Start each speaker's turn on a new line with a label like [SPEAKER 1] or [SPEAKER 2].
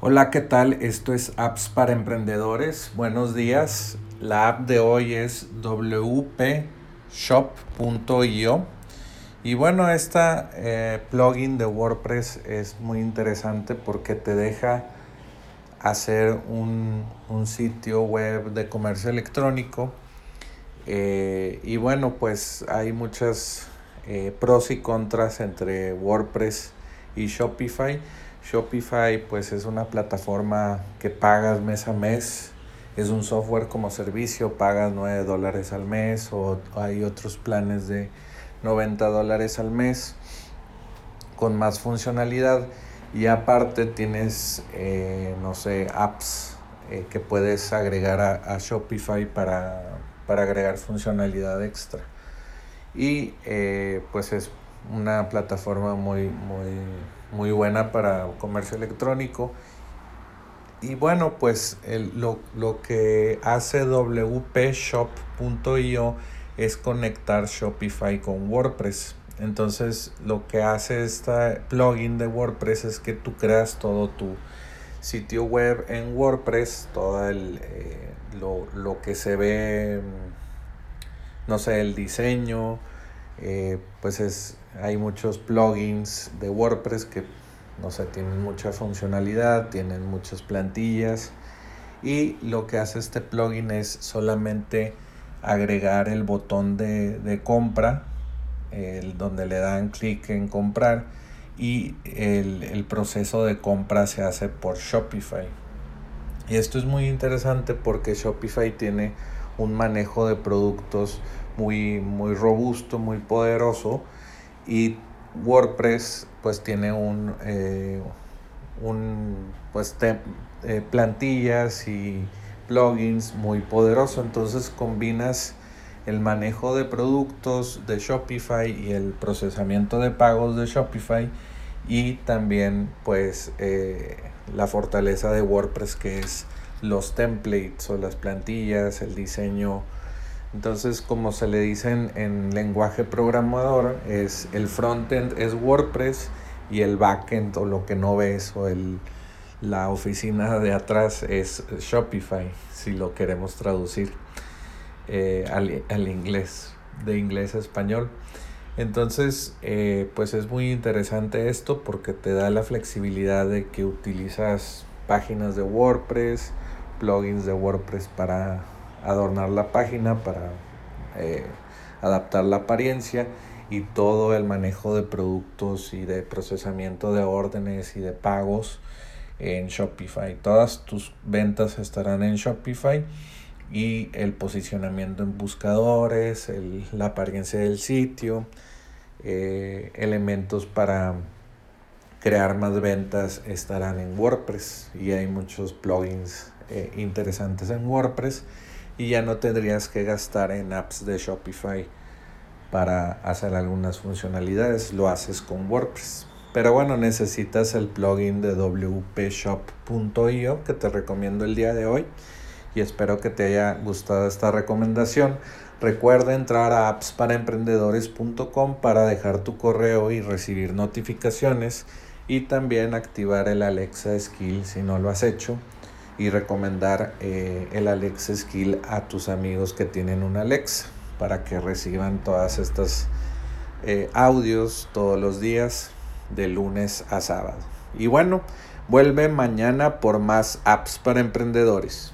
[SPEAKER 1] Hola, ¿qué tal? Esto es Apps para Emprendedores. Buenos días. La app de hoy es wpshop.io. Y bueno, esta eh, plugin de WordPress es muy interesante porque te deja hacer un, sitio web de comercio electrónico. Eh, y bueno, pues hay muchas eh, pros y contras entre WordPress y Shopify. Shopify pues es una plataforma que pagas mes a mes, es un software como servicio, pagas 9 dólares al mes o hay otros planes de 90 dólares al mes con más funcionalidad y aparte tienes, eh, no sé, apps eh, que puedes agregar a, Shopify para, agregar funcionalidad extra. Y eh, pues es una plataforma muy, muy, muy buena para comercio electrónico. Y bueno, pues lo, que hace wpshop.io es conectar Shopify con WordPress. Entonces lo que hace este plugin de WordPress es que tú creas todo tu sitio web en WordPress, todo el, eh, lo, lo, que se ve, no sé, el diseño, eh, pues es, hay muchos plugins de WordPress que no sé, tienen mucha funcionalidad, tienen muchas plantillas y lo que hace este plugin es solamente agregar el botón de, compra, el, donde le dan clic en comprar y el, el proceso de compra se hace por Shopify. Y esto es muy interesante porque Shopify tiene un manejo de productos muy, muy robusto, muy poderoso. Y WordPress pues tiene un, eh, un pues eh, plantillas y plugins muy poderoso. Entonces combinas el manejo de productos de Shopify y el procesamiento de pagos de Shopify y también pues eh, la fortaleza de WordPress que es los templates o las plantillas, el diseño entonces, como se le dice en, lenguaje programador, es el frontend es WordPress y el backend o lo que no ves o el, la oficina de atrás es Shopify, si lo queremos traducir eh, al, inglés, de inglés a español. Entonces, eh, pues es muy interesante esto porque te da la flexibilidad de que utilizas páginas de WordPress, plugins de WordPress para adornar la página, para eh, adaptar la apariencia y todo el manejo de productos y de procesamiento de órdenes y de pagos en Shopify. Todas tus ventas estarán en Shopify y el posicionamiento en buscadores, la apariencia del sitio, eh, elementos para crear más ventas estarán en WordPress y hay muchos plugins eh, interesantes en WordPress y ya no tendrías que gastar en apps de Shopify para hacer algunas funcionalidades, lo haces con WordPress. Pero bueno, necesitas el plugin de wpshop.io que te recomiendo el día de hoy y espero que te haya gustado esta recomendación. Recuerda entrar a appsparaemprendedores.com para dejar tu correo y recibir notificaciones y también activar el Alexa Skill si no lo has hecho y recomendar eh, el Alexa Skill a tus amigos que tienen un Alexa para que reciban todas estas eh, audios todos los días de lunes a sábado. Y bueno, vuelve mañana por más apps para emprendedores.